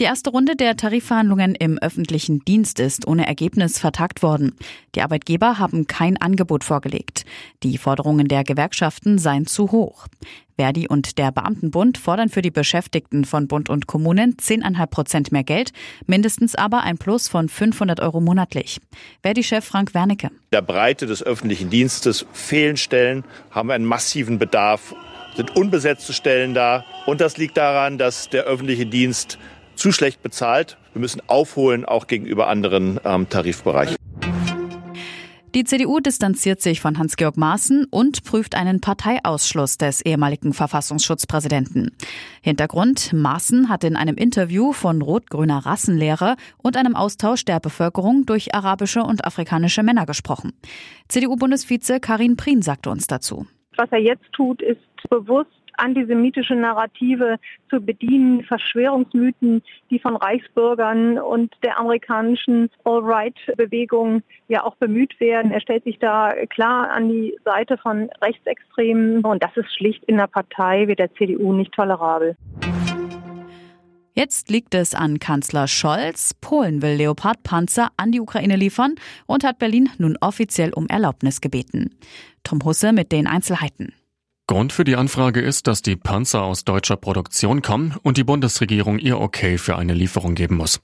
Die erste Runde der Tarifverhandlungen im öffentlichen Dienst ist ohne Ergebnis vertagt worden. Die Arbeitgeber haben kein Angebot vorgelegt. Die Forderungen der Gewerkschaften seien zu hoch. Verdi und der Beamtenbund fordern für die Beschäftigten von Bund und Kommunen 10,5 Prozent mehr Geld, mindestens aber ein Plus von 500 Euro monatlich. Verdi-Chef Frank Wernicke. Der Breite des öffentlichen Dienstes fehlen Stellen, haben einen massiven Bedarf, sind unbesetzte Stellen da. Und das liegt daran, dass der öffentliche Dienst zu schlecht bezahlt. Wir müssen aufholen, auch gegenüber anderen ähm, Tarifbereichen. Die CDU distanziert sich von Hans-Georg Maaßen und prüft einen Parteiausschluss des ehemaligen Verfassungsschutzpräsidenten. Hintergrund, Maaßen hat in einem Interview von rot-grüner Rassenlehre und einem Austausch der Bevölkerung durch arabische und afrikanische Männer gesprochen. CDU-Bundesvize Karin Prien sagte uns dazu. Was er jetzt tut, ist bewusst antisemitische Narrative zu bedienen, Verschwörungsmythen, die von Reichsbürgern und der amerikanischen All-Right-Bewegung ja auch bemüht werden. Er stellt sich da klar an die Seite von Rechtsextremen und das ist schlicht in der Partei wie der CDU nicht tolerabel. Jetzt liegt es an Kanzler Scholz. Polen will Leopardpanzer an die Ukraine liefern und hat Berlin nun offiziell um Erlaubnis gebeten. Tom Husse mit den Einzelheiten. Grund für die Anfrage ist, dass die Panzer aus deutscher Produktion kommen und die Bundesregierung ihr Okay für eine Lieferung geben muss.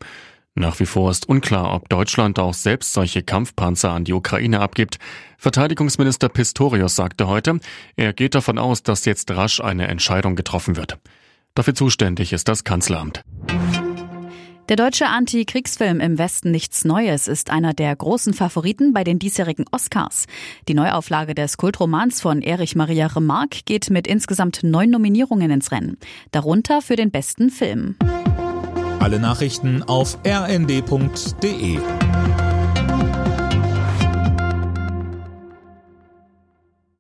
Nach wie vor ist unklar, ob Deutschland auch selbst solche Kampfpanzer an die Ukraine abgibt. Verteidigungsminister Pistorius sagte heute, er geht davon aus, dass jetzt rasch eine Entscheidung getroffen wird. Dafür zuständig ist das Kanzleramt. Der deutsche Anti-Kriegsfilm Im Westen nichts Neues ist einer der großen Favoriten bei den diesjährigen Oscars. Die Neuauflage des Kultromans von Erich Maria Remarque geht mit insgesamt neun Nominierungen ins Rennen. Darunter für den besten Film. Alle Nachrichten auf rnd.de